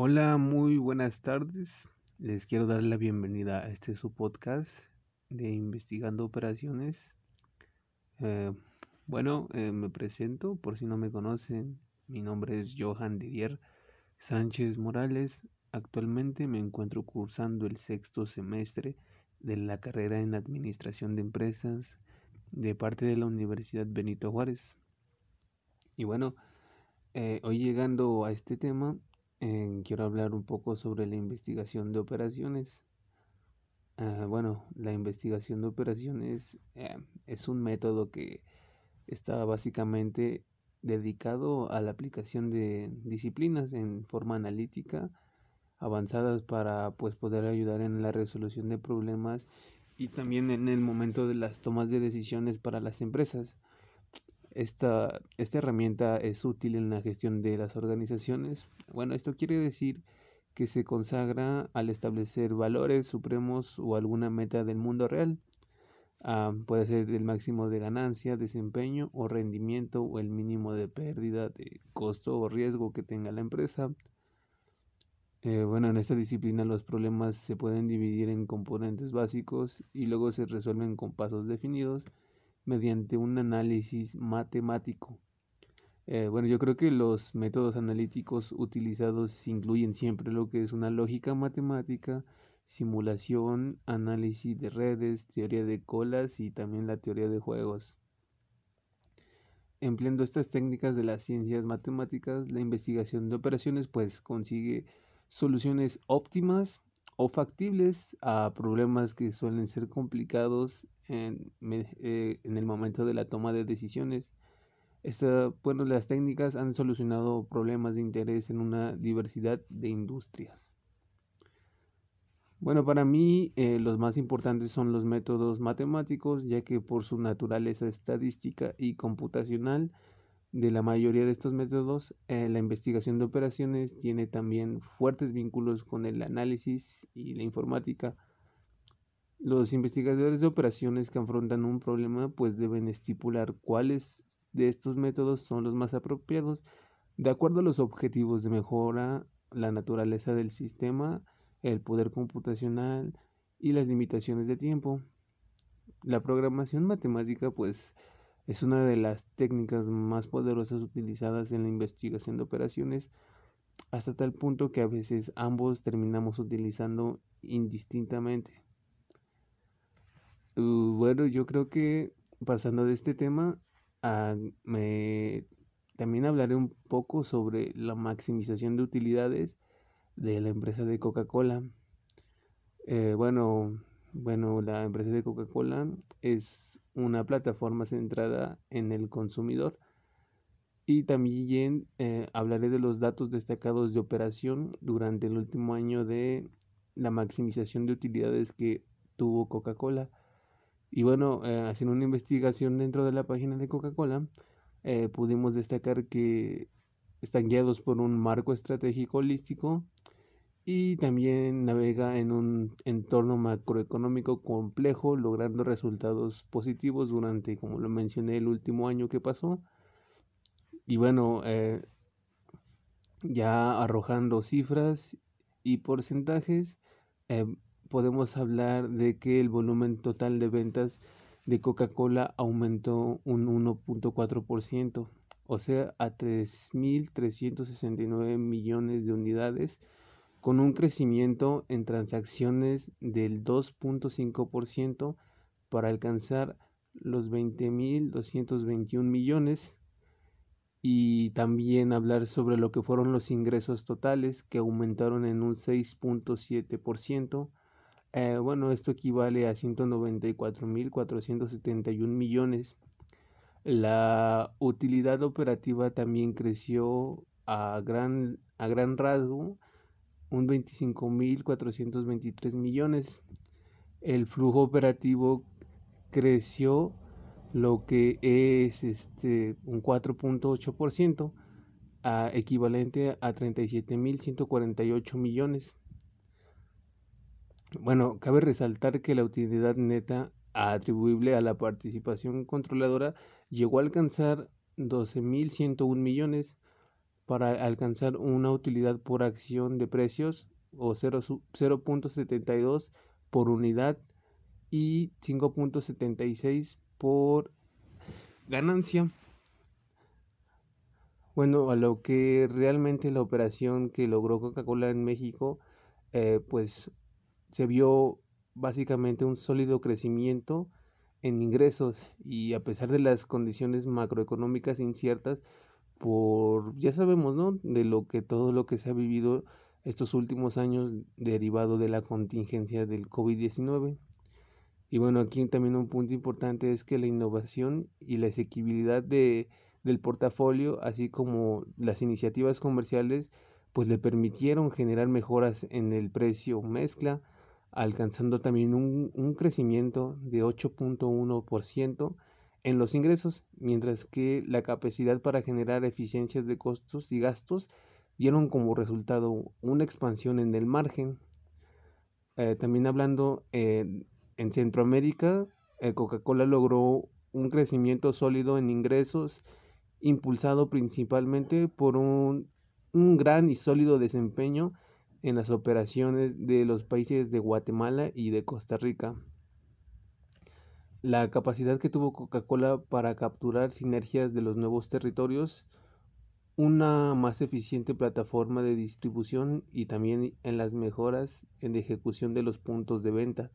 Hola, muy buenas tardes. Les quiero dar la bienvenida a este su podcast de Investigando Operaciones. Eh, bueno, eh, me presento por si no me conocen. Mi nombre es Johan Didier Sánchez Morales. Actualmente me encuentro cursando el sexto semestre de la carrera en Administración de Empresas de parte de la Universidad Benito Juárez. Y bueno, eh, hoy llegando a este tema, eh, quiero hablar un poco sobre la investigación de operaciones. Ah, bueno, la investigación de operaciones eh, es un método que está básicamente dedicado a la aplicación de disciplinas en forma analítica avanzadas para pues poder ayudar en la resolución de problemas y también en el momento de las tomas de decisiones para las empresas. Esta, esta herramienta es útil en la gestión de las organizaciones. Bueno, esto quiere decir que se consagra al establecer valores supremos o alguna meta del mundo real. Ah, puede ser el máximo de ganancia, desempeño o rendimiento o el mínimo de pérdida de costo o riesgo que tenga la empresa. Eh, bueno, en esta disciplina los problemas se pueden dividir en componentes básicos y luego se resuelven con pasos definidos mediante un análisis matemático. Eh, bueno, yo creo que los métodos analíticos utilizados incluyen siempre lo que es una lógica matemática, simulación, análisis de redes, teoría de colas y también la teoría de juegos. Empleando estas técnicas de las ciencias matemáticas, la investigación de operaciones pues consigue soluciones óptimas o factibles a problemas que suelen ser complicados en, eh, en el momento de la toma de decisiones. Bueno, las técnicas han solucionado problemas de interés en una diversidad de industrias. Bueno, para mí eh, los más importantes son los métodos matemáticos, ya que por su naturaleza estadística y computacional de la mayoría de estos métodos, eh, la investigación de operaciones tiene también fuertes vínculos con el análisis y la informática. Los investigadores de operaciones que afrontan un problema pues deben estipular cuáles de estos métodos son los más apropiados de acuerdo a los objetivos de mejora, la naturaleza del sistema, el poder computacional y las limitaciones de tiempo. La programación matemática pues es una de las técnicas más poderosas utilizadas en la investigación de operaciones, hasta tal punto que a veces ambos terminamos utilizando indistintamente. Uh, bueno, yo creo que pasando de este tema, ah, me, también hablaré un poco sobre la maximización de utilidades de la empresa de Coca-Cola. Eh, bueno, bueno, la empresa de Coca-Cola es una plataforma centrada en el consumidor y también eh, hablaré de los datos destacados de operación durante el último año de la maximización de utilidades que tuvo Coca-Cola. Y bueno, eh, haciendo una investigación dentro de la página de Coca-Cola, eh, pudimos destacar que están guiados por un marco estratégico holístico y también navega en un entorno macroeconómico complejo, logrando resultados positivos durante, como lo mencioné, el último año que pasó. Y bueno, eh, ya arrojando cifras y porcentajes, podemos hablar de que el volumen total de ventas de Coca-Cola aumentó un 1.4%, o sea, a 3.369 millones de unidades con un crecimiento en transacciones del 2.5% para alcanzar los 20.221 millones y también hablar sobre lo que fueron los ingresos totales que aumentaron en un 6.7%. Eh, bueno, esto equivale a 194.471 millones. La utilidad operativa también creció a gran, a gran rasgo un 25.423 millones. El flujo operativo creció lo que es este un 4.8% equivalente a 37.148 millones. Bueno, cabe resaltar que la utilidad neta atribuible a la participación controladora llegó a alcanzar 12.101 millones, para alcanzar una utilidad por acción de precios o 0.72 por unidad y 5.76 por ganancia. Bueno, a lo que realmente la operación que logró Coca-Cola en México, eh, pues se vio básicamente un sólido crecimiento en ingresos y a pesar de las condiciones macroeconómicas inciertas, por ya sabemos, ¿no? De lo que todo lo que se ha vivido estos últimos años derivado de la contingencia del COVID-19. Y bueno, aquí también un punto importante es que la innovación y la asequibilidad de, del portafolio, así como las iniciativas comerciales, pues le permitieron generar mejoras en el precio mezcla, alcanzando también un, un crecimiento de 8.1% en los ingresos, mientras que la capacidad para generar eficiencias de costos y gastos dieron como resultado una expansión en el margen. Eh, también hablando eh, en Centroamérica, eh, Coca-Cola logró un crecimiento sólido en ingresos impulsado principalmente por un, un gran y sólido desempeño en las operaciones de los países de Guatemala y de Costa Rica. La capacidad que tuvo Coca-Cola para capturar sinergias de los nuevos territorios, una más eficiente plataforma de distribución y también en las mejoras en la ejecución de los puntos de venta,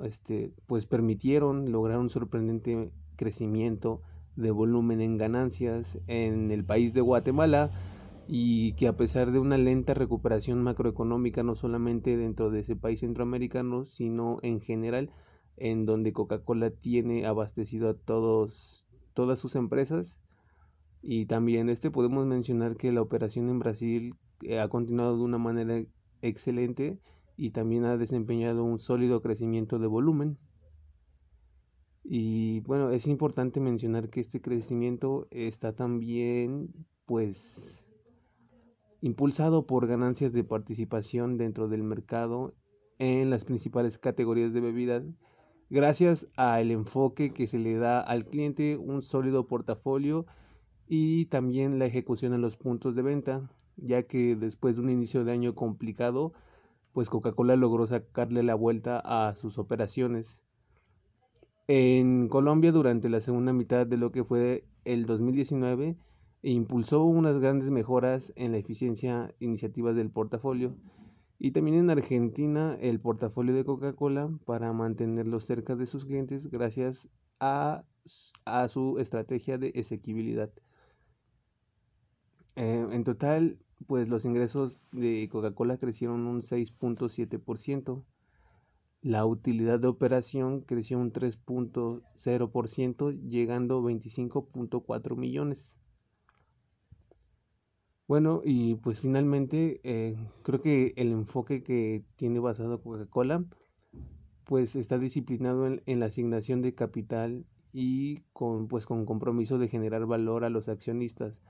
este, pues permitieron lograr un sorprendente crecimiento de volumen en ganancias en el país de Guatemala y que a pesar de una lenta recuperación macroeconómica no solamente dentro de ese país centroamericano sino en general en donde Coca-Cola tiene abastecido a todos todas sus empresas y también este podemos mencionar que la operación en Brasil eh, ha continuado de una manera excelente y también ha desempeñado un sólido crecimiento de volumen. Y bueno, es importante mencionar que este crecimiento está también pues impulsado por ganancias de participación dentro del mercado en las principales categorías de bebidas gracias al enfoque que se le da al cliente, un sólido portafolio y también la ejecución en los puntos de venta, ya que después de un inicio de año complicado, pues Coca-Cola logró sacarle la vuelta a sus operaciones. En Colombia, durante la segunda mitad de lo que fue el 2019, impulsó unas grandes mejoras en la eficiencia iniciativas del portafolio y también en Argentina el portafolio de Coca-Cola para mantenerlos cerca de sus clientes gracias a, a su estrategia de exequibilidad. Eh, en total, pues los ingresos de Coca-Cola crecieron un 6.7%. La utilidad de operación creció un 3.0%, llegando a 25.4 millones. Bueno, y pues finalmente eh, creo que el enfoque que tiene basado Coca-Cola pues está disciplinado en, la asignación de capital y con pues con compromiso de generar valor a los accionistas.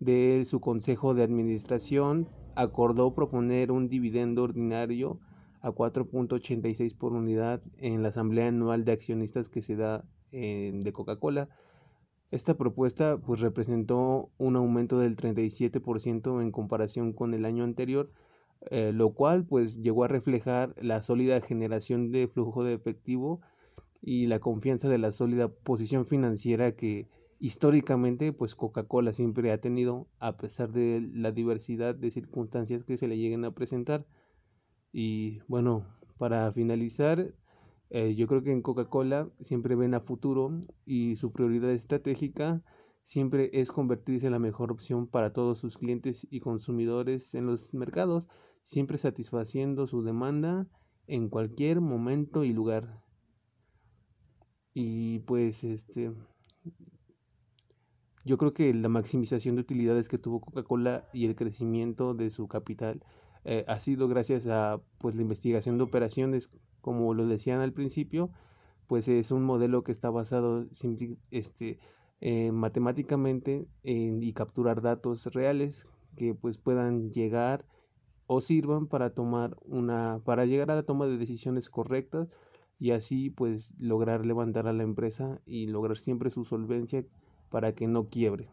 De su consejo de administración acordó proponer un dividendo ordinario a 4.86 por unidad en la asamblea anual de accionistas que se da en, de Coca-Cola esta propuesta pues representó un aumento del 37% en comparación con el año anterior, eh, lo cual pues llegó a reflejar la sólida generación de flujo de efectivo y la confianza de la sólida posición financiera que históricamente pues Coca-Cola siempre ha tenido a pesar de la diversidad de circunstancias que se le lleguen a presentar. Y bueno, para finalizar, eh, yo creo que en Coca-Cola siempre ven a futuro y su prioridad estratégica siempre es convertirse en la mejor opción para todos sus clientes y consumidores en los mercados, siempre satisfaciendo su demanda en cualquier momento y lugar. Y pues este yo creo que la maximización de utilidades que tuvo Coca-Cola y el crecimiento de su capital eh, ha sido gracias a pues la investigación de operaciones como lo decían al principio, pues es un modelo que está basado este, matemáticamente en, y capturar datos reales que pues puedan llegar o sirvan para tomar una para llegar a la toma de decisiones correctas y así pues lograr levantar a la empresa y lograr siempre su solvencia para que no quiebre.